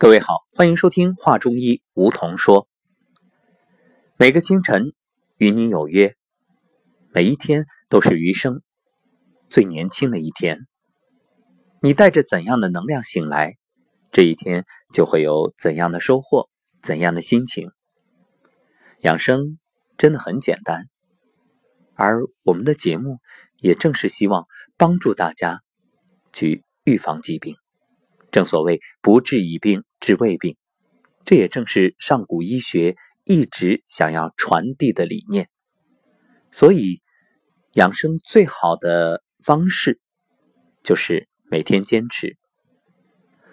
各位好，欢迎收听《画中医梧桐说》。每个清晨与你有约，每一天都是余生最年轻的一天。你带着怎样的能量醒来，这一天就会有怎样的收获，怎样的心情。养生真的很简单，而我们的节目也正是希望帮助大家去预防疾病。正所谓不治已病治胃病，这也正是上古医学一直想要传递的理念。所以，养生最好的方式就是每天坚持。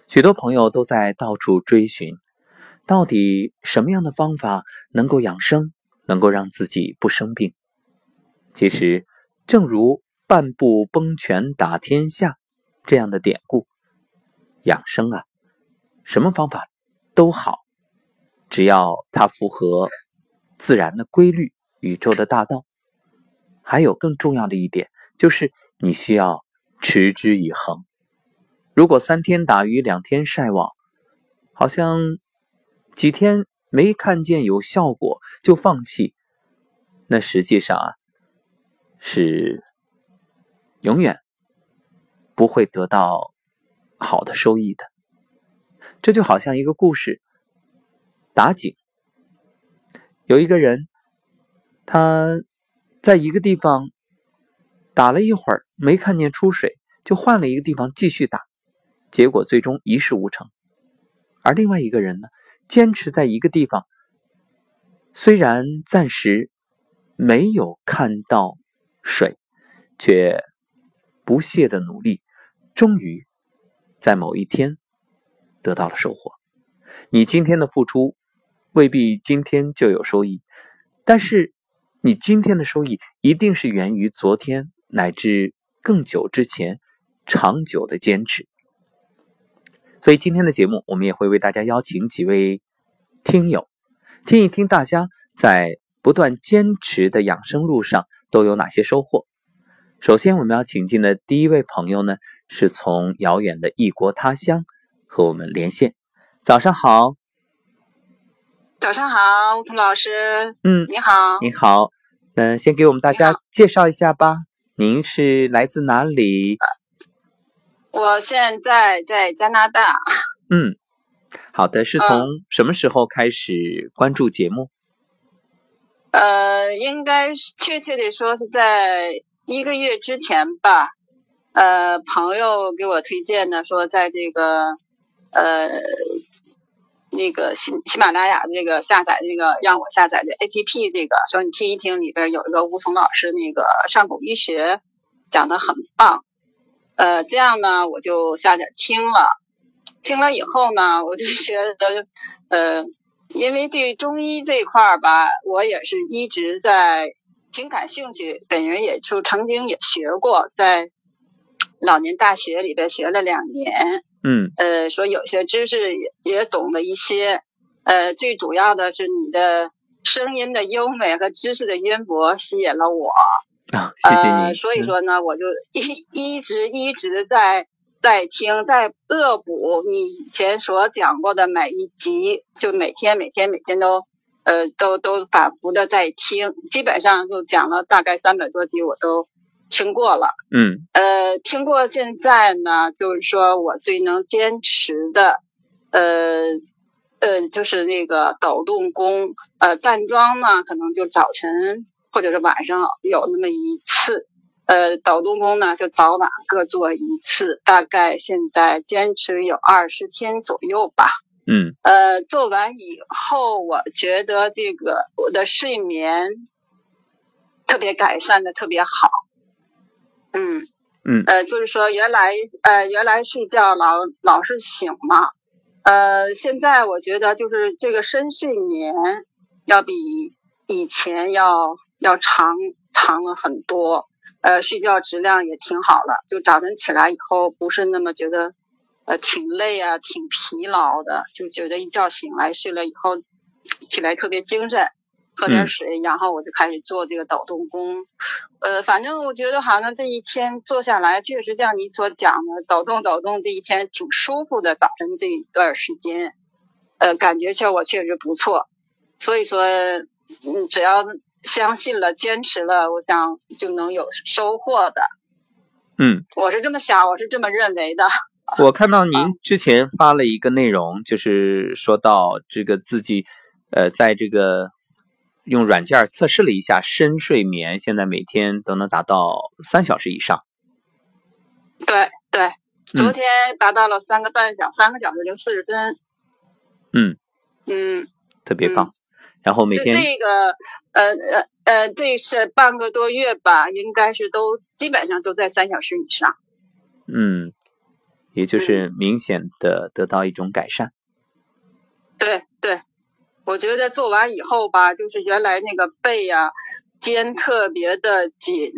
许多朋友都在到处追寻，到底什么样的方法能够养生，能够让自己不生病？其实，正如“半步崩拳打天下”这样的典故。养生啊，什么方法都好，只要它符合自然的规律、宇宙的大道。还有更重要的一点，就是你需要持之以恒。如果三天打鱼两天晒网，好像几天没看见有效果就放弃，那实际上啊，是永远不会得到。好的收益的，这就好像一个故事。打井，有一个人，他在一个地方打了一会儿，没看见出水，就换了一个地方继续打，结果最终一事无成。而另外一个人呢，坚持在一个地方，虽然暂时没有看到水，却不懈的努力，终于。在某一天得到了收获，你今天的付出未必今天就有收益，但是你今天的收益一定是源于昨天乃至更久之前长久的坚持。所以今天的节目，我们也会为大家邀请几位听友，听一听大家在不断坚持的养生路上都有哪些收获。首先，我们要请进的第一位朋友呢，是从遥远的异国他乡和我们连线。早上好，早上好，吴桐老师。嗯，你好，你好。嗯，先给我们大家介绍一下吧。您是来自哪里？我现在在加拿大。嗯，好的。是从什么时候开始关注节目？呃，应该确切的说是在。一个月之前吧，呃，朋友给我推荐的，说在这个呃那个喜喜马拉雅那个下载那个让我下载的 APP，这个说你听一听，里边有一个吴聪老师那个上古医学讲的很棒，呃，这样呢我就下载听了，听了以后呢，我就觉得呃，因为对中医这块儿吧，我也是一直在。挺感兴趣，本人也就曾经也学过，在老年大学里边学了两年，嗯，呃，说有些知识也也懂了一些，呃，最主要的是你的声音的优美和知识的渊博吸引了我，啊，谢谢你。所以说呢，我就一一直一直在在听，在恶补你以前所讲过的每一集，就每天每天每天都。呃，都都反复的在听，基本上就讲了大概三百多集，我都听过了。嗯，呃，听过现在呢，就是说我最能坚持的，呃呃，就是那个抖动功，呃，站桩呢，可能就早晨或者是晚上有那么一次，呃，抖动功呢就早晚各做一次，大概现在坚持有二十天左右吧。嗯，呃，做完以后，我觉得这个我的睡眠特别改善的特别好。嗯嗯，呃，就是说原来呃原来睡觉老老是醒嘛，呃，现在我觉得就是这个深睡眠要比以前要要长长了很多，呃，睡觉质量也挺好了，就早晨起来以后不是那么觉得。呃，挺累啊，挺疲劳的，就觉得一觉醒来睡了以后，起来特别精神。喝点水，然后我就开始做这个抖动功。呃，反正我觉得好像这一天做下来，确实像你所讲的，抖动抖动，这一天挺舒服的。早晨这一段时间，呃，感觉效果确实不错。所以说，嗯，只要相信了、坚持了，我想就能有收获的。嗯，我是这么想，我是这么认为的。我看到您之前发了一个内容，就是说到这个自己，呃，在这个。用软件测试了一下深睡眠，现在每天都能达到三小时以上。对对，昨天达到了三个半小，三个小时零四十分。嗯嗯，特别棒。然后每天这个呃呃呃，这是半个多月吧，应该是都基本上都在三小时以上。嗯，也就是明显的得到一种改善。对对。我觉得做完以后吧，就是原来那个背呀、肩特别的紧，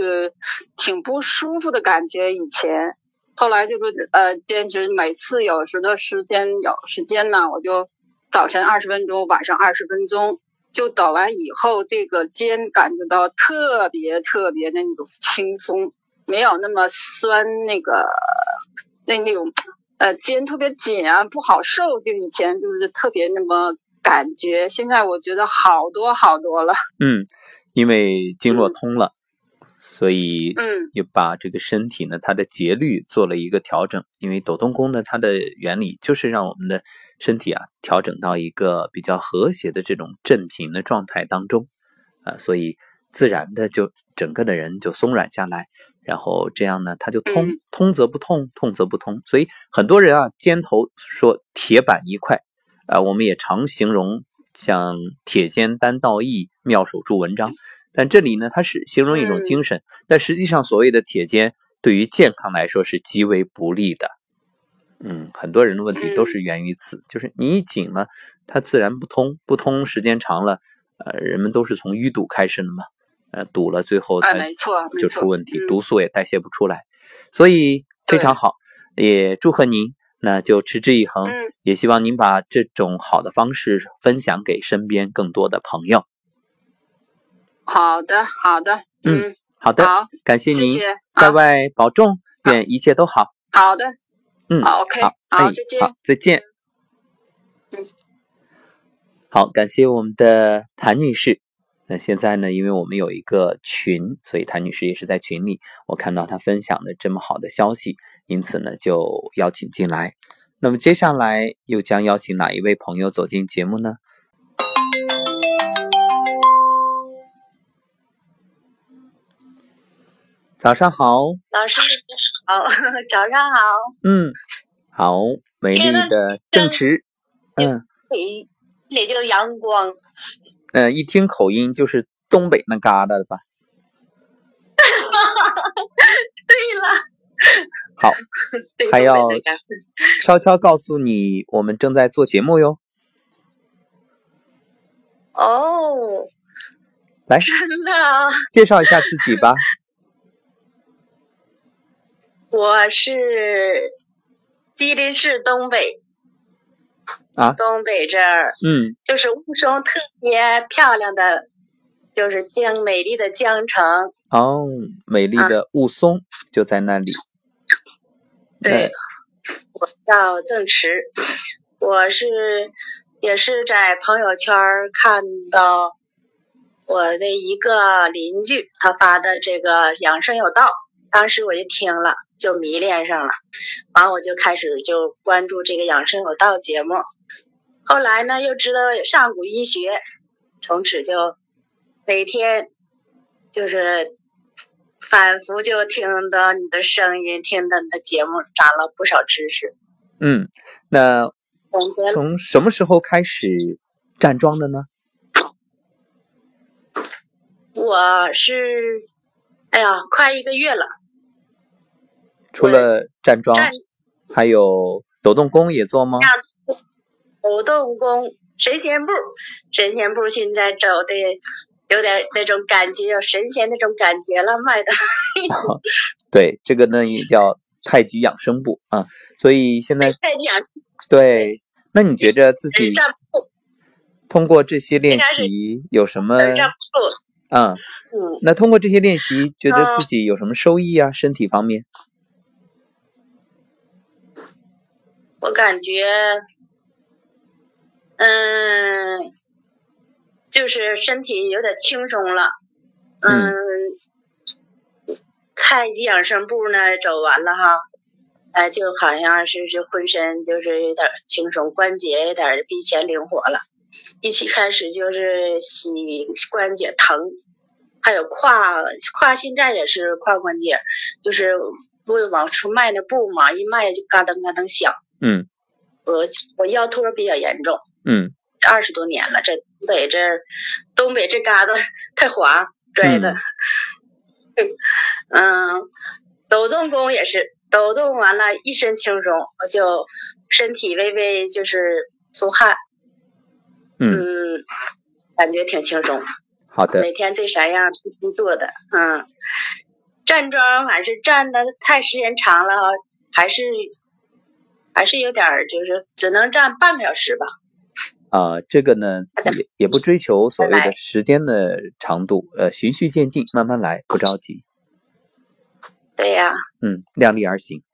呃，挺不舒服的感觉。以前，后来就是呃，坚持每次有时的时间有时间呢，我就早晨二十分钟，晚上二十分钟，就抖完以后，这个肩感觉到特别特别那种轻松，没有那么酸，那个那那种呃肩特别紧啊，不好受。就以前就是特别那么。感觉现在我觉得好多好多了。嗯，因为经络通了，所以嗯，又把这个身体呢，它的节律做了一个调整。因为抖动功呢，它的原理就是让我们的身体啊调整到一个比较和谐的这种振频的状态当中啊，所以自然的就整个的人就松软下来，然后这样呢，它就通，通则不痛，痛则不通。所以很多人啊，肩头说铁板一块。啊，我们也常形容像铁肩担道义，妙手著文章。但这里呢，它是形容一种精神。但实际上，所谓的铁肩对于健康来说是极为不利的。嗯，很多人的问题都是源于此，就是你一紧了，它自然不通，不通时间长了，呃，人们都是从淤堵开始的嘛。呃，堵了，最后它就出问题，毒素也代谢不出来。所以非常好，也祝贺您。那就持之以恒，也希望您把这种好的方式分享给身边更多的朋友。好的，好的，嗯，好的，好，感谢您，在外保重，愿一切都好。好的，嗯，好，OK，好，再见，好，再见。嗯，好，感谢我们的谭女士。那现在呢，因为我们有一个群，所以谭女士也是在群里，我看到她分享的这么好的消息。因此呢，就邀请进来。那么接下来又将邀请哪一位朋友走进节目呢？早上好，老师好，早上好。嗯，好，美丽的正池，嗯，一也就阳光。嗯，一听口音就是东北那旮瘩的吧？对了。好，还要悄悄告诉你，我们正在做节目哟。哦，来，真的，介绍一下自己吧。我是吉林市东北啊，东北这儿，嗯，就是雾凇特别漂亮的，就是江美丽的江城。哦，美丽的雾凇就在那里。对，我叫郑池，我是也是在朋友圈看到我的一个邻居他发的这个养生有道，当时我就听了就迷恋上了，完我就开始就关注这个养生有道节目，后来呢又知道上古医学，从此就每天就是。反复就听到你的声音，听到你的节目，长了不少知识。嗯，那从什么时候开始站桩的呢？我是，哎呀，快一个月了。除了站桩，还有抖动功也做吗？抖动功、神仙步，神仙步现在走的。有点那种感觉，有神仙那种感觉了，卖的。对，这个呢也叫太极养生步啊，所以现在 太极养对，那你觉着自己通过这些练习有什么？嗯，那通过这些练习，觉得自己有什么收益啊？身体方面？我感觉，嗯，就是身体有点轻松了。嗯。太极养生步呢，走完了哈，哎，就好像是是浑身就是有点轻松，关节有点比以前灵活了。一起开始就是膝关节疼，还有胯胯现在也是胯关节，就是不往出迈那步嘛，一迈就嘎噔嘎噔响。嗯，我我腰托比较严重。嗯，二十多年了，这东北这东北这旮瘩太滑拽的。嗯，抖动功也是抖动完了，一身轻松，我就身体微微就是出汗，嗯，感觉挺轻松。好的。每天这三样必须做的，嗯，站桩还是站的太时间长了，还是还是有点就是只能站半个小时吧。啊，这个呢也也不追求所谓的时间的长度，呃，循序渐进，慢慢来，不着急。对呀。嗯，量力而行。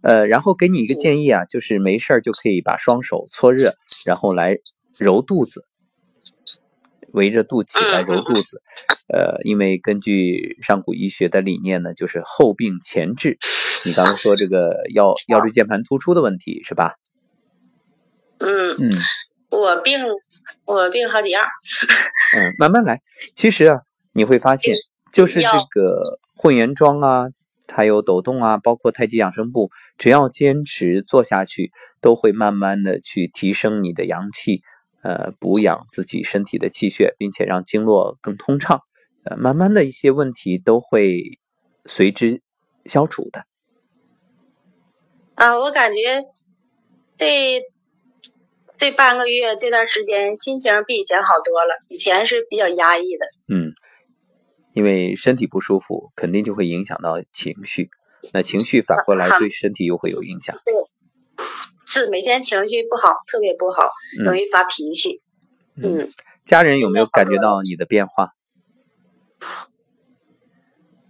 呃，然后给你一个建议啊，就是没事儿就可以把双手搓热，然后来揉肚子，围着肚脐来揉肚子。呃，因为根据上古医学的理念呢，就是后病前治。你刚刚说这个腰腰椎间盘突出的问题是吧？嗯嗯。我病，我病好几样。嗯，慢慢来。其实啊，你会发现，就是这个混元桩啊，还有抖动啊，包括太极养生步，只要坚持做下去，都会慢慢的去提升你的阳气，呃，补养自己身体的气血，并且让经络更通畅。呃，慢慢的一些问题都会随之消除的。啊，我感觉这。这半个月这段时间心情比以前好多了，以前是比较压抑的。嗯，因为身体不舒服，肯定就会影响到情绪，那情绪反过来对身体又会有影响。对，是每天情绪不好，特别不好，容易发脾气。嗯，家人有没有感觉到你的变化？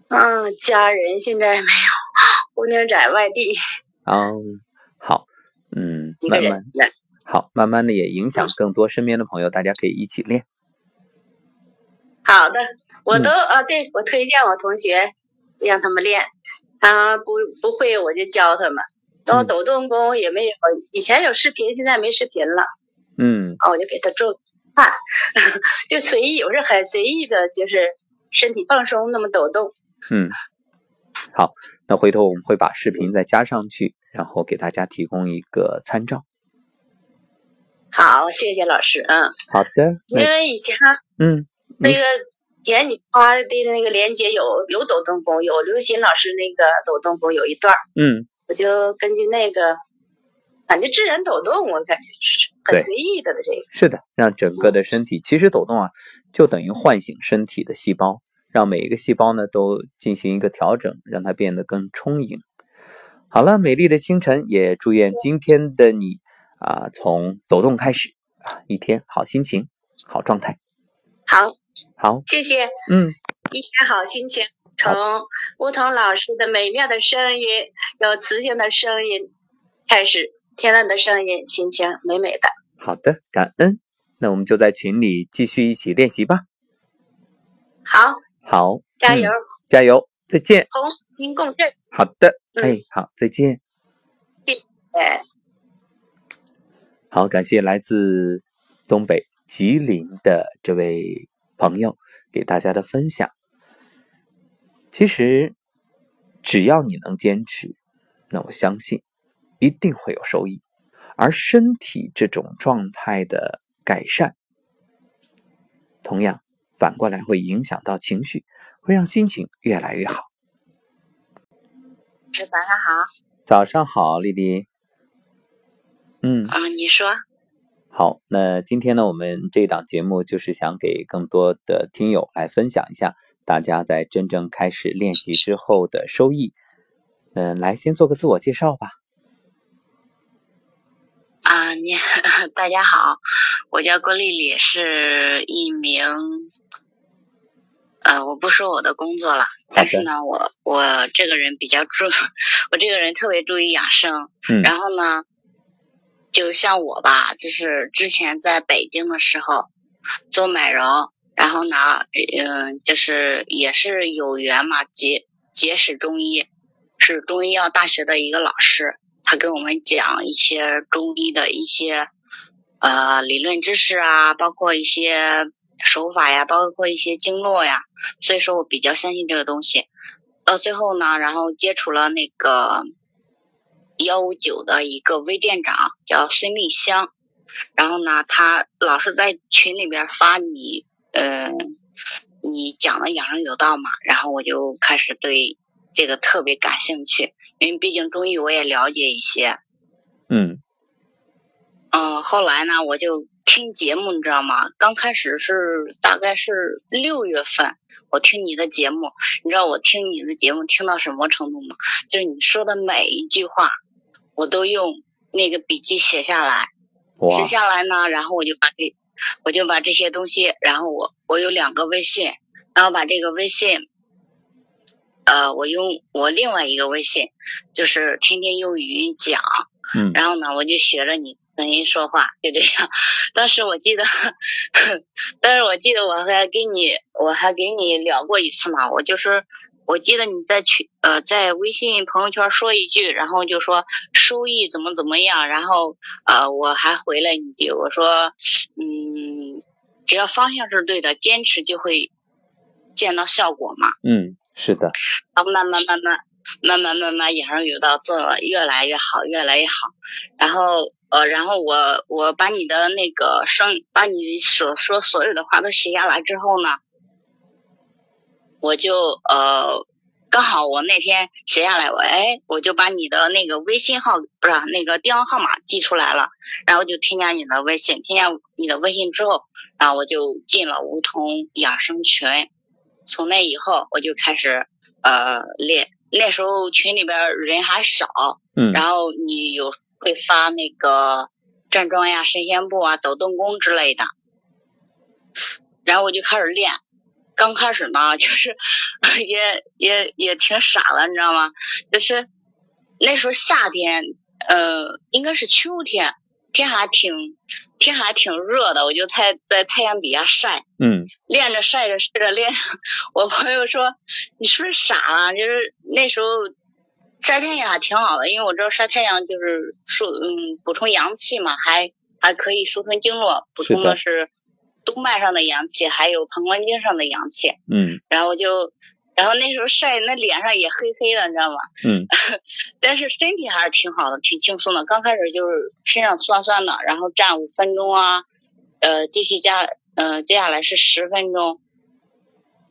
嗯，家人现在没有，姑娘在外地。哦，好，嗯，慢慢。好，慢慢的也影响更多身边的朋友，大家可以一起练。好的，我都啊，对我推荐我同学让他们练，啊不不会我就教他们。然后抖动功也没有，以前有视频，现在没视频了。嗯，啊我就给他做看，就随意，我是很随意的，就是身体放松那么抖动。嗯，好，那回头我们会把视频再加上去，然后给大家提供一个参照。好，谢谢老师。嗯，好的。因为以前嗯，那个前你发的那个链接有有抖动功，有刘鑫老师那个抖动功有一段嗯，我就根据那个，感觉自然抖动，我感觉是很随意的的这个。是的，让整个的身体，其实抖动啊，就等于唤醒身体的细胞，让每一个细胞呢都进行一个调整，让它变得更充盈。好了，美丽的清晨，也祝愿今天的你。啊，从抖动开始啊，一天好心情，好状态，好，好，谢谢，嗯，一天好心情，从梧桐老师的美妙的声音，有磁性的声音开始，天籁的声音，心情美美的。好的，感恩，那我们就在群里继续一起练习吧。好，好，加油，加油，再见。同心共振。好的，哎，好，再见。谢谢。好，感谢来自东北吉林的这位朋友给大家的分享。其实，只要你能坚持，那我相信一定会有收益。而身体这种状态的改善，同样反过来会影响到情绪，会让心情越来越好。早上好，早上好，丽丽。嗯啊，你说好。那今天呢，我们这档节目就是想给更多的听友来分享一下，大家在真正开始练习之后的收益。嗯，来先做个自我介绍吧。啊，你 大家好，我叫郭丽丽，是一名，呃，我不说我的工作了，但是呢，我我这个人比较注，我这个人特别注意养生，嗯，然后呢，就像我吧，就是之前在北京的时候做美容，然后呢，嗯，就是也是有缘嘛，结结识中医，是中医药大学的一个老师。他跟我们讲一些中医的一些呃理论知识啊，包括一些手法呀，包括一些经络呀，所以说我比较相信这个东西。到最后呢，然后接触了那个幺五九的一个微店长叫孙丽香，然后呢，他老是在群里边发你呃你讲的养生有道嘛，然后我就开始对这个特别感兴趣。因为毕竟中医我也了解一些，嗯，嗯，后来呢，我就听节目，你知道吗？刚开始是大概是六月份，我听你的节目，你知道我听你的节目听到什么程度吗？就是你说的每一句话，我都用那个笔记写下来，写下来呢，然后我就把这，我就把这些东西，然后我我有两个微信，然后把这个微信。呃，我用我另外一个微信，就是天天用语音讲，嗯，然后呢，我就学着你声音说话，就这样。当时我记得，但是我记得我还跟你，我还给你聊过一次嘛。我就是，我记得你在群呃在微信朋友圈说一句，然后就说收益怎么怎么样，然后呃我还回了一句，我说嗯，只要方向是对的，坚持就会见到效果嘛。嗯。是的，然后慢慢慢慢慢慢慢慢养生有道做了越来越好，越来越好。然后呃，然后我我把你的那个生，把你所说所有的话都写下来之后呢，我就呃刚好我那天写下来，我哎我就把你的那个微信号不是那个电话号码记出来了，然后就添加你的微信，添加你的微信之后，然后我就进了梧桐养生群。从那以后，我就开始呃练。那时候群里边人还少，嗯，然后你有会发那个站桩呀、神仙步啊、抖动功之类的，然后我就开始练。刚开始呢，就是 也也也挺傻的，你知道吗？就是那时候夏天，呃，应该是秋天。天还挺天还挺热的，我就太在太阳底下晒，嗯，练着晒着晒着练。我朋友说你是不是傻了？就是那时候晒太阳还挺好的，因为我知道晒太阳就是疏嗯补充阳气嘛，还还可以疏通经络，补充的是督脉上的阳气，还有膀胱经上的阳气。嗯，然后就。然后那时候晒，那脸上也黑黑的，你知道吗？嗯。但是身体还是挺好的，挺轻松的。刚开始就是身上酸酸的，然后站五分钟啊，呃，继续加，嗯，接下来是十分钟。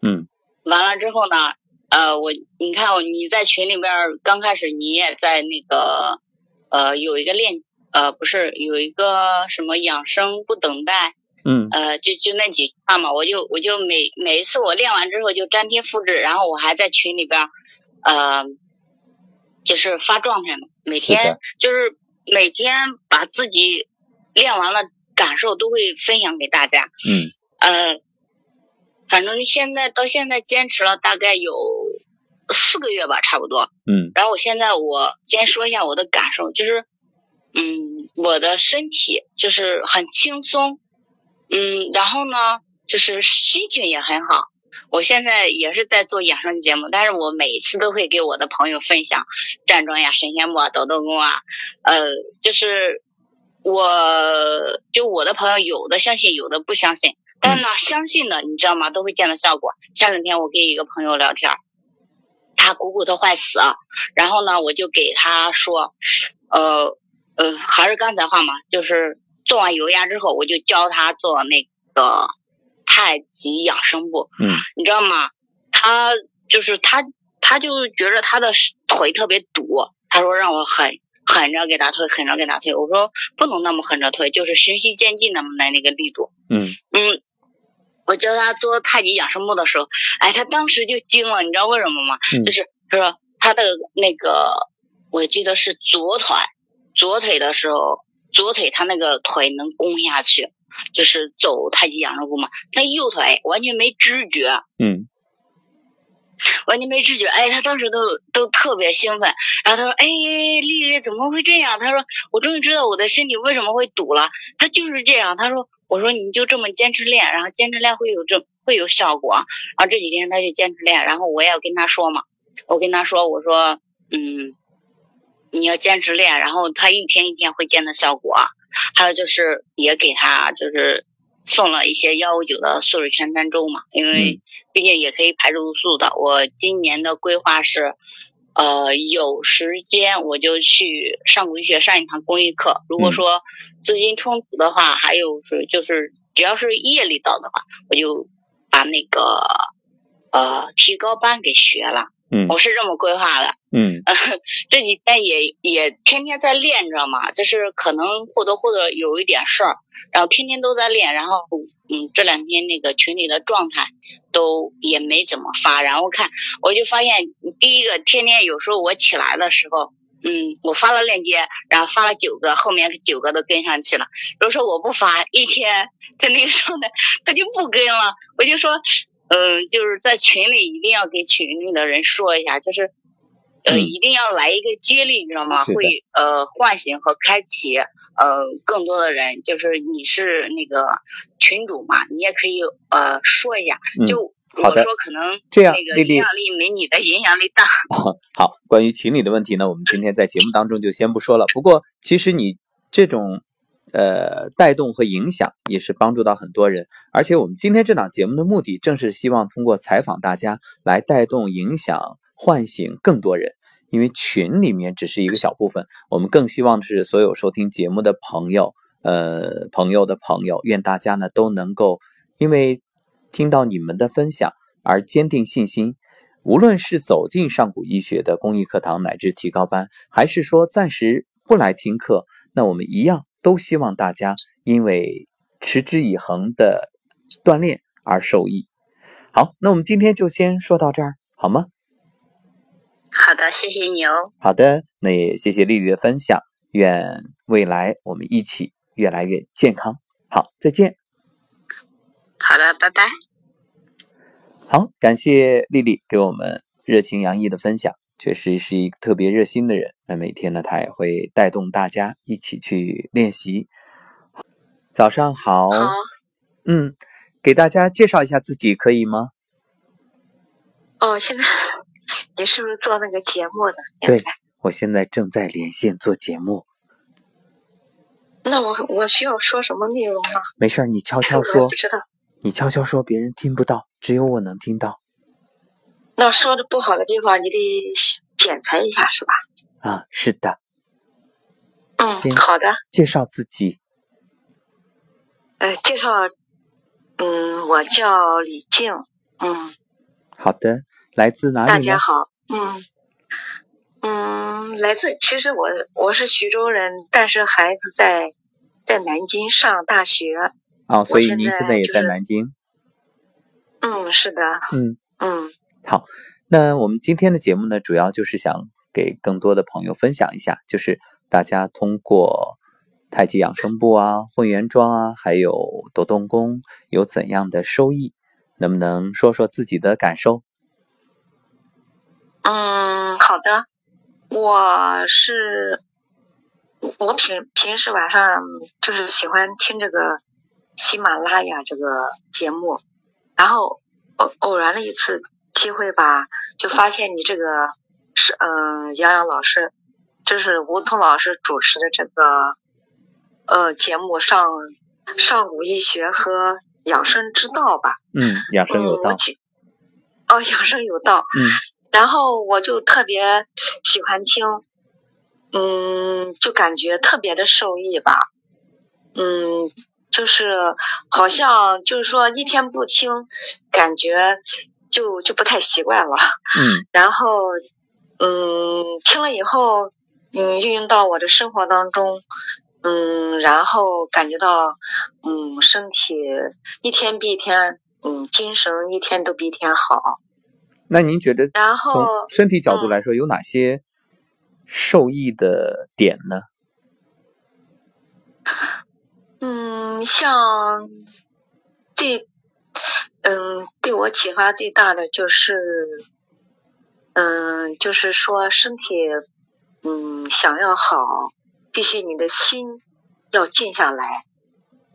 嗯。完了之后呢，呃，我你看我你在群里边刚开始你也在那个，呃，有一个练，呃，不是有一个什么养生不等待。嗯，呃，就就那几句话嘛，我就我就每每一次我练完之后就粘贴复制，然后我还在群里边，呃，就是发状态嘛，每天就是每天把自己练完了感受都会分享给大家。嗯，呃，反正现在到现在坚持了大概有四个月吧，差不多。嗯，然后我现在我先说一下我的感受，就是，嗯，我的身体就是很轻松。嗯，然后呢，就是心情也很好。我现在也是在做养生节目，但是我每次都会给我的朋友分享站桩呀、神仙步啊、抖动功啊。呃，就是我就我的朋友有的相信，有的不相信。但是呢，相信的你知道吗？都会见到效果。前两天我跟一个朋友聊天，他股骨头坏死，然后呢，我就给他说，呃呃，还是刚才话嘛，就是。做完油压之后，我就教他做那个太极养生步。嗯，你知道吗？他就是他，他就觉着他的腿特别堵。他说让我狠狠着给他推，狠着给他推。我说不能那么狠着推，就是循序渐进那么来那个力度。嗯嗯，我教他做太极养生步的时候，哎，他当时就惊了。你知道为什么吗？就是他说他的那个，我记得是左腿，左腿的时候。左腿他那个腿能弓下去，就是走太极养生步嘛。他右腿完全没知觉，嗯，完全没知觉。哎，他当时都都特别兴奋。然后他说：“哎，丽丽怎么会这样？”他说：“我终于知道我的身体为什么会堵了。他就是这样。”他说：“我说你就这么坚持练，然后坚持练会有这会有效果。”然后这几天他就坚持练，然后我也要跟他说嘛，我跟他说：“我说，嗯。”你要坚持练，然后他一天一天会见到效果。还有就是也给他就是送了一些幺五九的素食全餐粥嘛，因为毕竟也可以排毒素的。我今年的规划是，呃，有时间我就去上国医学上一堂公益课。如果说资金充足的话，还有是就是只要是夜里到的话，我就把那个呃提高班给学了。嗯，我是这么规划的。嗯，这几天也也天天在练知道吗，就是可能或多或少有一点事儿，然后天天都在练，然后嗯，这两天那个群里的状态都也没怎么发，然后看我就发现第一个天天有时候我起来的时候，嗯，我发了链接，然后发了九个，后面九个都跟上去了。如果说我不发，一天他那个状态他就不跟了，我就说。嗯，就是在群里一定要给群里的人说一下，就是呃，一定要来一个接力，你知道吗？会呃唤醒和开启呃更多的人。就是你是那个群主嘛，你也可以呃说一下。就好的，说可能这样，那个影响力没你的影响力大。好，关于群里的问题呢，我们今天在节目当中就先不说了。不过，其实你这种。呃，带动和影响也是帮助到很多人，而且我们今天这档节目的目的，正是希望通过采访大家来带动、影响、唤醒更多人。因为群里面只是一个小部分，我们更希望的是所有收听节目的朋友，呃，朋友的朋友，愿大家呢都能够因为听到你们的分享而坚定信心。无论是走进上古医学的公益课堂乃至提高班，还是说暂时不来听课，那我们一样。都希望大家因为持之以恒的锻炼而受益。好，那我们今天就先说到这儿，好吗？好的，谢谢你哦。好的，那也谢谢丽丽的分享。愿未来我们一起越来越健康。好，再见。好的，拜拜。好，感谢丽丽给我们热情洋溢的分享。确实是一个特别热心的人。那每天呢，他也会带动大家一起去练习。早上好，嗯，给大家介绍一下自己，可以吗？哦，现在你是不是做那个节目的？对，我现在正在连线做节目。那我我需要说什么内容吗？没事儿，你悄 悄说。不知道。你悄悄说，别人听不到，只有我能听到。那说的不好的地方，你得剪裁一下，是吧？啊，是的。嗯，好的。介绍自己。呃，介绍，嗯，我叫李静，嗯。好的，来自哪里？大家好，嗯，嗯，来自，其实我我是徐州人，但是孩子在在南京上大学。哦，所以您现在也在南京。嗯，是的。嗯嗯。好，那我们今天的节目呢，主要就是想给更多的朋友分享一下，就是大家通过太极养生步啊、混元桩啊，还有抖动功有怎样的收益，能不能说说自己的感受？嗯，好的，我是我平平时晚上就是喜欢听这个喜马拉雅这个节目，然后偶偶然的一次。机会吧，就发现你这个是嗯，杨洋老师，就是吴桐老师主持的这个呃节目上上古医学和养生之道吧。嗯，养生有道。哦，养生有道。嗯。然后我就特别喜欢听，嗯，就感觉特别的受益吧。嗯，就是好像就是说一天不听，感觉。就就不太习惯了，嗯，然后，嗯，听了以后，嗯，运用到我的生活当中，嗯，然后感觉到，嗯，身体一天比一天，嗯，精神一天都比一天好。那您觉得，然后从身体角度来说，有哪些受益的点呢？嗯，像最嗯对我启发最大的就是，嗯，就是说身体嗯想要好，必须你的心要静下来。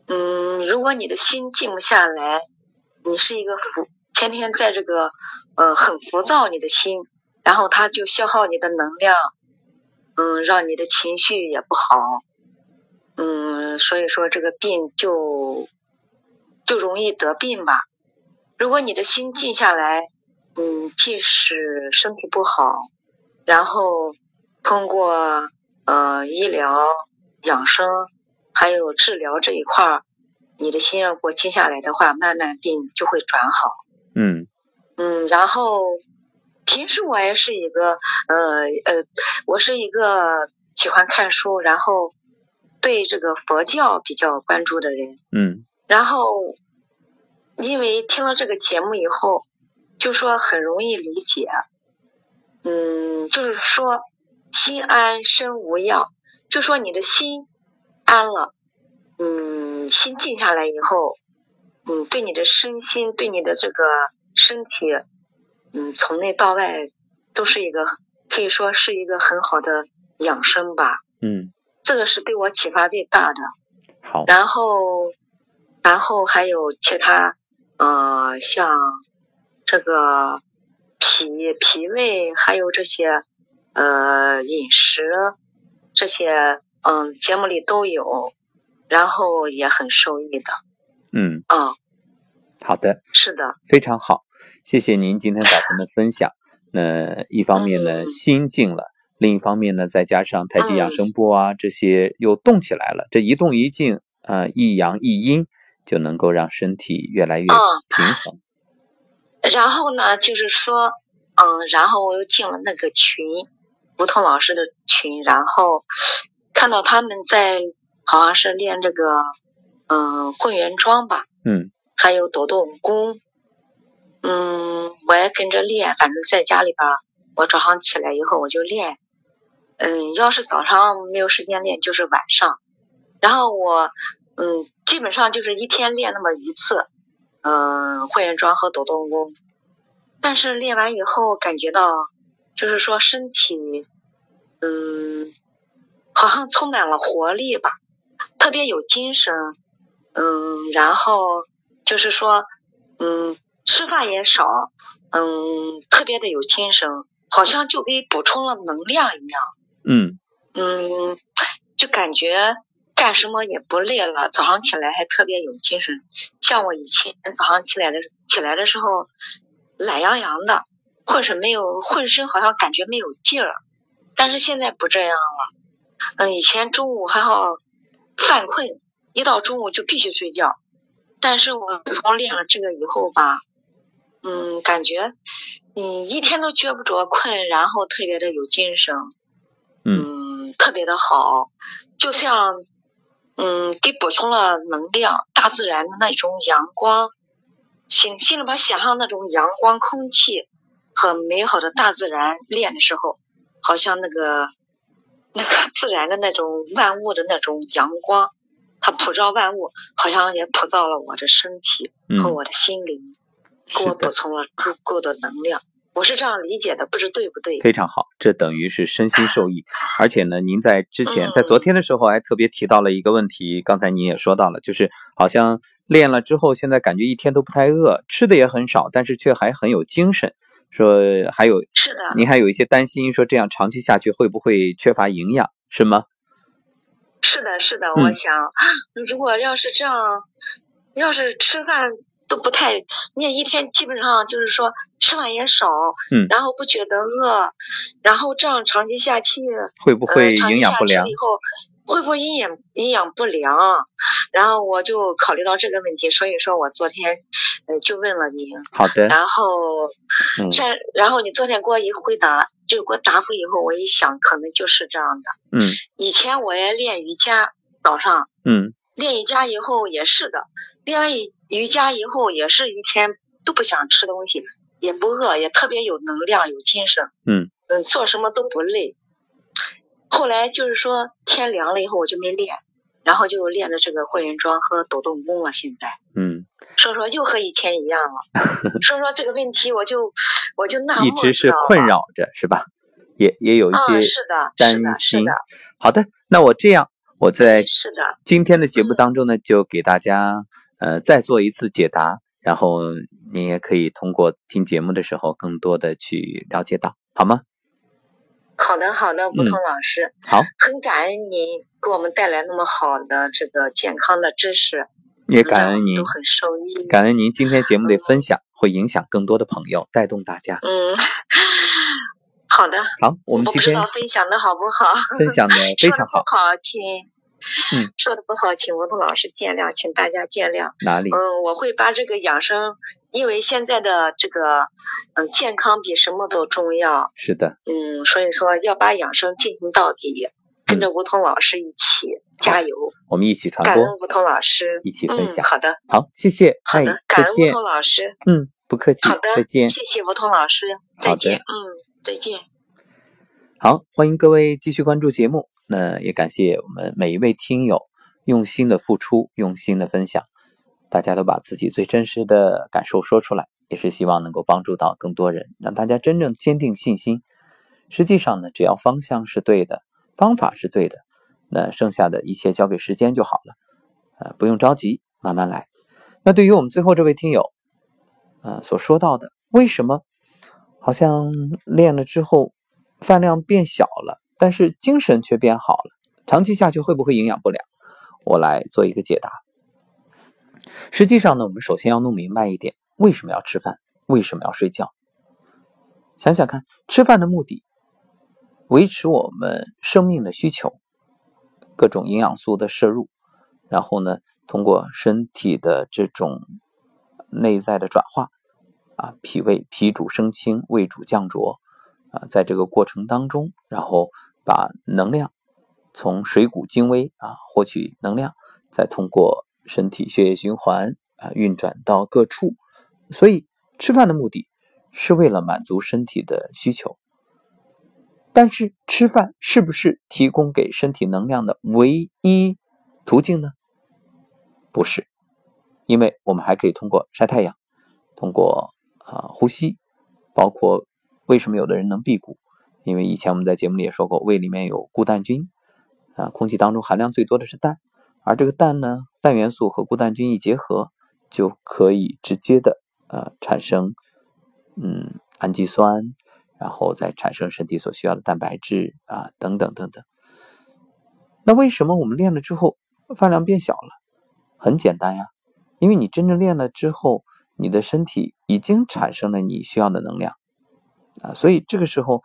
嗯，如果你的心静不下来，你是一个浮，天天在这个呃很浮躁，你的心，然后它就消耗你的能量，嗯，让你的情绪也不好。嗯，所以说这个病就就容易得病吧。如果你的心静下来，嗯，即使身体不好，然后通过呃医疗、养生还有治疗这一块儿，你的心要给我静下来的话，慢慢病就会转好。嗯嗯，然后平时我也是一个呃呃，我是一个喜欢看书，然后。对这个佛教比较关注的人，嗯，然后因为听了这个节目以后，就说很容易理解，嗯，就是说心安身无恙，就说你的心安了，嗯，心静下来以后，嗯，对你的身心，对你的这个身体，嗯，从内到外都是一个可以说是一个很好的养生吧，嗯。这个是对我启发最大的。好。然后，然后还有其他，呃，像这个脾脾胃，还有这些呃饮食，这些嗯节目里都有，然后也很受益的。嗯。啊。好的。是的。非常好，谢谢您今天早晨的分享。那一方面呢，心静了。另一方面呢，再加上太极养生波啊，这些又动起来了。这一动一静呃，一阳一阴，就能够让身体越来越平衡。然后呢，就是说，嗯，然后我又进了那个群，吴桐老师的群，然后看到他们在好像是练这个，嗯，混元桩吧，嗯，还有抖动功，嗯，我也跟着练。反正在家里吧，我早上起来以后我就练。嗯，要是早上没有时间练，就是晚上。然后我，嗯，基本上就是一天练那么一次，嗯，会元桩和抖动功。但是练完以后，感觉到就是说身体，嗯，好像充满了活力吧，特别有精神。嗯，然后就是说，嗯，吃饭也少，嗯，特别的有精神，好像就给补充了能量一样。嗯嗯，就感觉干什么也不累了，早上起来还特别有精神。像我以前早上起来的起来的时候，懒洋洋的，或是没有浑身好像感觉没有劲儿。但是现在不这样了。嗯，以前中午还好犯困，一到中午就必须睡觉。但是我自从练了这个以后吧，嗯，感觉嗯一天都觉不着困，然后特别的有精神。嗯，特别的好，就像嗯，给补充了能量，大自然的那种阳光，心心里边想象那种阳光、空气和美好的大自然练的时候，好像那个那个自然的那种万物的那种阳光，它普照万物，好像也普照了我的身体和我的心灵，给我补充了足够的能量。我是这样理解的，不知对不对？非常好，这等于是身心受益。而且呢，您在之前在昨天的时候还特别提到了一个问题，刚才您也说到了，就是好像练了之后，现在感觉一天都不太饿，吃的也很少，但是却还很有精神。说还有是的，您还有一些担心，说这样长期下去会不会缺乏营养，是吗？是的，是的，我想，如果要是这样，要是吃饭。都不太，你也一天基本上就是说吃饭也少，嗯，然后不觉得饿，然后这样长期下去会不会营养不良？以后会不会营养营养不良？然后我就考虑到这个问题，所以说我昨天呃就问了你。好的。然后，嗯，然后你昨天给我一回答，就给我答复以后，我一想可能就是这样的。嗯。以前我也练瑜伽，早上。嗯。练瑜伽以后也是的，练完瑜瑜伽以后也是一天都不想吃东西，也不饿，也特别有能量、有精神。嗯嗯，做什么都不累。后来就是说天凉了以后我就没练，然后就练的这个混元桩和抖动功了。现在，嗯，所以说又和以前一样了。所以说这个问题，我就我就纳闷，一直是困扰着，是吧？也也有一些是的是的。好的，那我这样，我在是的今天的节目当中呢，就给大家呃再做一次解答，然后您也可以通过听节目的时候，更多的去了解到，好吗？好的，好的，吴彤老师，好，很感恩您给我们带来那么好的这个健康的知识，也感恩您都很受益，感恩您今天节目的分享，会影响更多的朋友，带动大家。嗯，好的，好，我们今天分享的好不好？分享的非常好，好，请，嗯，说的不好，请吴彤老师见谅，请大家见谅。哪里？嗯，我会把这个养生。因为现在的这个，嗯，健康比什么都重要。是的。嗯，所以说要把养生进行到底，跟着吴桐老师一起加油。我们一起传播。感恩吴彤老师，一起分享。好的。好，谢谢。好的，感恩吴桐老师。嗯，不客气。好的，再见。谢谢吴桐老师。再见。嗯，再见。好，欢迎各位继续关注节目。那也感谢我们每一位听友用心的付出，用心的分享。大家都把自己最真实的感受说出来，也是希望能够帮助到更多人，让大家真正坚定信心。实际上呢，只要方向是对的，方法是对的，那剩下的一切交给时间就好了。呃，不用着急，慢慢来。那对于我们最后这位听友，呃，所说到的，为什么好像练了之后饭量变小了，但是精神却变好了？长期下去会不会营养不良？我来做一个解答。实际上呢，我们首先要弄明白一点：为什么要吃饭？为什么要睡觉？想想看，吃饭的目的，维持我们生命的需求，各种营养素的摄入，然后呢，通过身体的这种内在的转化，啊，脾胃脾主升清，胃主降浊，啊，在这个过程当中，然后把能量从水谷精微啊获取能量，再通过。身体血液循环啊，运转到各处，所以吃饭的目的是为了满足身体的需求。但是吃饭是不是提供给身体能量的唯一途径呢？不是，因为我们还可以通过晒太阳，通过啊呼吸，包括为什么有的人能辟谷？因为以前我们在节目里也说过，胃里面有固氮菌啊，空气当中含量最多的是氮，而这个氮呢？氮元素和固氮菌一结合，就可以直接的呃产生嗯氨基酸，然后再产生身体所需要的蛋白质啊等等等等。那为什么我们练了之后饭量变小了？很简单呀，因为你真正练了之后，你的身体已经产生了你需要的能量啊，所以这个时候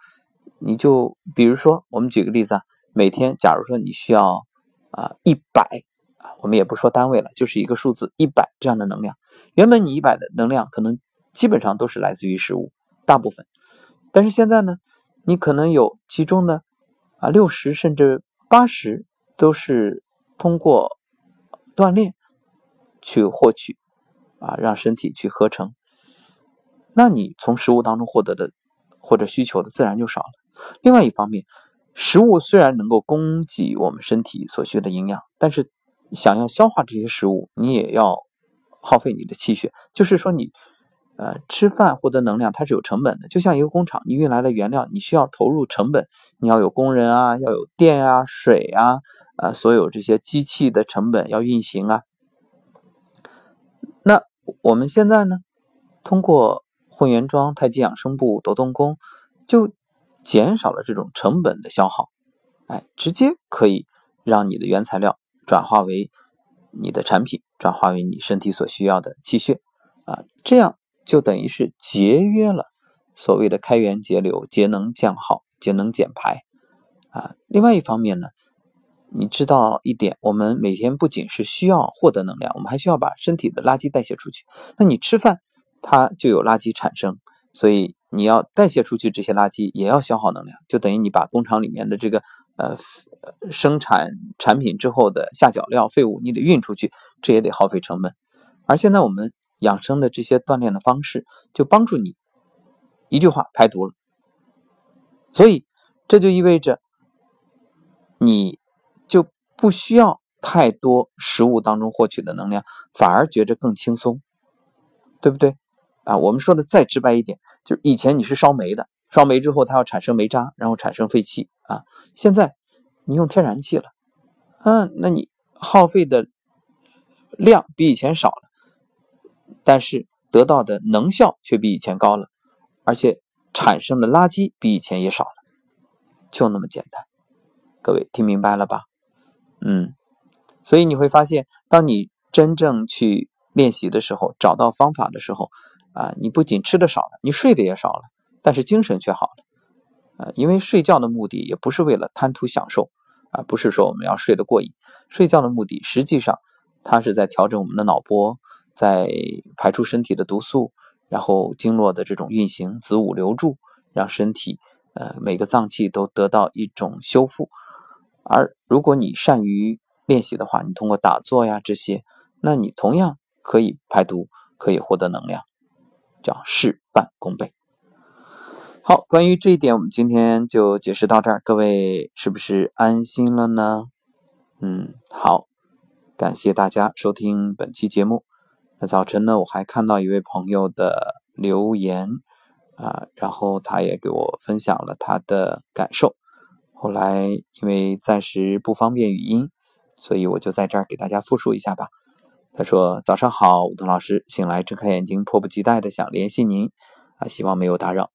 你就比如说我们举个例子啊，每天假如说你需要啊一百。啊，我们也不说单位了，就是一个数字一百这样的能量。原本你一百的能量可能基本上都是来自于食物，大部分。但是现在呢，你可能有其中的啊六十甚至八十都是通过锻炼去获取啊，让身体去合成。那你从食物当中获得的或者需求的自然就少了。另外一方面，食物虽然能够供给我们身体所需的营养，但是想要消化这些食物，你也要耗费你的气血。就是说，你呃吃饭获得能量，它是有成本的。就像一个工厂，你运来了原料，你需要投入成本，你要有工人啊，要有电啊、水啊，啊，所有这些机器的成本要运行啊。那我们现在呢，通过混元桩、太极养生步、抖动功，就减少了这种成本的消耗，哎，直接可以让你的原材料。转化为你的产品，转化为你身体所需要的气血，啊，这样就等于是节约了所谓的开源节流、节能降耗、节能减排，啊，另外一方面呢，你知道一点，我们每天不仅是需要获得能量，我们还需要把身体的垃圾代谢出去。那你吃饭，它就有垃圾产生，所以你要代谢出去这些垃圾，也要消耗能量，就等于你把工厂里面的这个。呃，生产产品之后的下脚料废物，你得运出去，这也得耗费成本。而现在我们养生的这些锻炼的方式，就帮助你一句话排毒了。所以这就意味着，你就不需要太多食物当中获取的能量，反而觉着更轻松，对不对？啊，我们说的再直白一点，就以前你是烧煤的，烧煤之后它要产生煤渣，然后产生废气啊。现在你用天然气了，嗯，那你耗费的量比以前少了，但是得到的能效却比以前高了，而且产生的垃圾比以前也少了，就那么简单。各位听明白了吧？嗯，所以你会发现，当你真正去练习的时候，找到方法的时候，啊，你不仅吃的少了，你睡的也少了，但是精神却好了。啊，因为睡觉的目的也不是为了贪图享受，啊，不是说我们要睡得过瘾。睡觉的目的实际上，它是在调整我们的脑波，在排出身体的毒素，然后经络的这种运行，子午流注，让身体呃每个脏器都得到一种修复。而如果你善于练习的话，你通过打坐呀这些，那你同样可以排毒，可以获得能量，叫事半功倍。好，关于这一点，我们今天就解释到这儿，各位是不是安心了呢？嗯，好，感谢大家收听本期节目。那早晨呢，我还看到一位朋友的留言啊，然后他也给我分享了他的感受。后来因为暂时不方便语音，所以我就在这儿给大家复述一下吧。他说：“早上好，武东老师，醒来睁开眼睛，迫不及待的想联系您啊，希望没有打扰。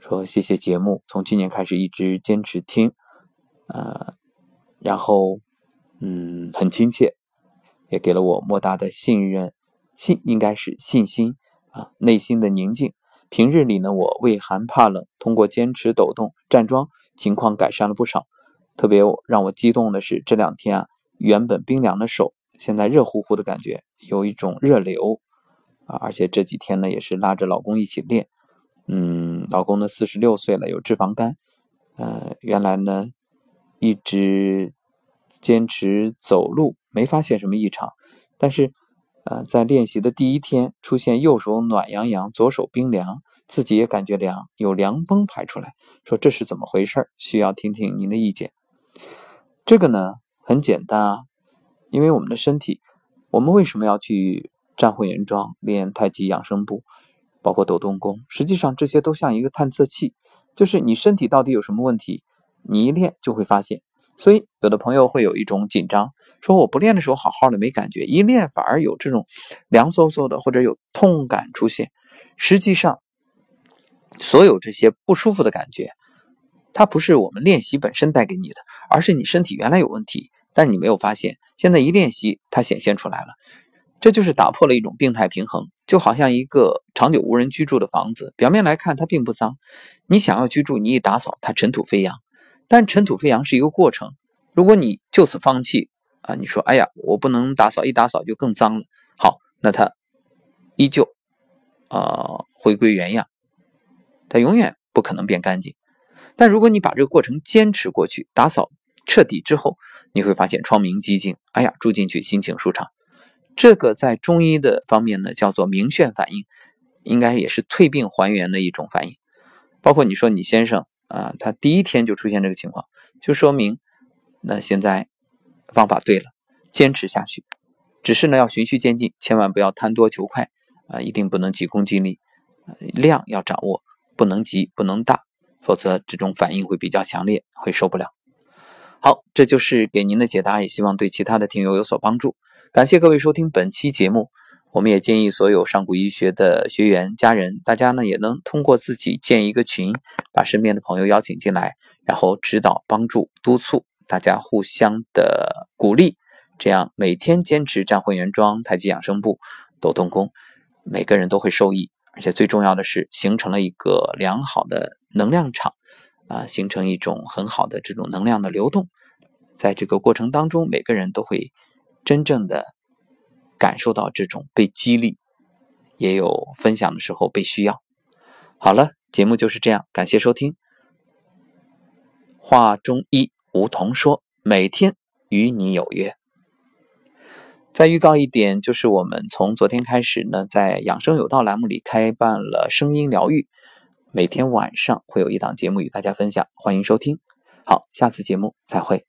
说谢谢节目，从去年开始一直坚持听，呃，然后嗯很亲切，也给了我莫大的信任，信应该是信心啊，内心的宁静。平日里呢，我畏寒怕冷，通过坚持抖动站桩。”情况改善了不少，特别让我激动的是这两天啊，原本冰凉的手现在热乎乎的感觉，有一种热流啊！而且这几天呢，也是拉着老公一起练。嗯，老公呢四十六岁了，有脂肪肝，呃，原来呢一直坚持走路，没发现什么异常，但是呃，在练习的第一天出现右手暖洋洋，左手冰凉。自己也感觉凉，有凉风排出来，说这是怎么回事需要听听您的意见。这个呢很简单啊，因为我们的身体，我们为什么要去站会圆桩、练太极养生步，包括抖动功？实际上这些都像一个探测器，就是你身体到底有什么问题，你一练就会发现。所以有的朋友会有一种紧张，说我不练的时候好好的没感觉，一练反而有这种凉飕飕的或者有痛感出现。实际上。所有这些不舒服的感觉，它不是我们练习本身带给你的，而是你身体原来有问题，但是你没有发现。现在一练习，它显现出来了，这就是打破了一种病态平衡。就好像一个长久无人居住的房子，表面来看它并不脏，你想要居住，你一打扫，它尘土飞扬。但尘土飞扬是一个过程，如果你就此放弃啊，你说哎呀，我不能打扫，一打扫就更脏了。好，那它依旧啊回归原样。它永远不可能变干净，但如果你把这个过程坚持过去，打扫彻底之后，你会发现窗明几净，哎呀，住进去心情舒畅。这个在中医的方面呢，叫做明眩反应，应该也是退病还原的一种反应。包括你说你先生啊，他第一天就出现这个情况，就说明那现在方法对了，坚持下去。只是呢要循序渐进，千万不要贪多求快啊，一定不能急功近利，量要掌握。不能急，不能大，否则这种反应会比较强烈，会受不了。好，这就是给您的解答，也希望对其他的听友有所帮助。感谢各位收听本期节目。我们也建议所有上古医学的学员、家人，大家呢也能通过自己建一个群，把身边的朋友邀请进来，然后指导、帮助、督促，大家互相的鼓励，这样每天坚持站会圆桩、太极养生步、抖动功，每个人都会受益。而且最重要的是，形成了一个良好的能量场，啊，形成一种很好的这种能量的流动。在这个过程当中，每个人都会真正的感受到这种被激励，也有分享的时候被需要。好了，节目就是这样，感谢收听。话中医梧桐说，每天与你有约。再预告一点，就是我们从昨天开始呢，在养生有道栏目里开办了声音疗愈，每天晚上会有一档节目与大家分享，欢迎收听。好，下次节目再会。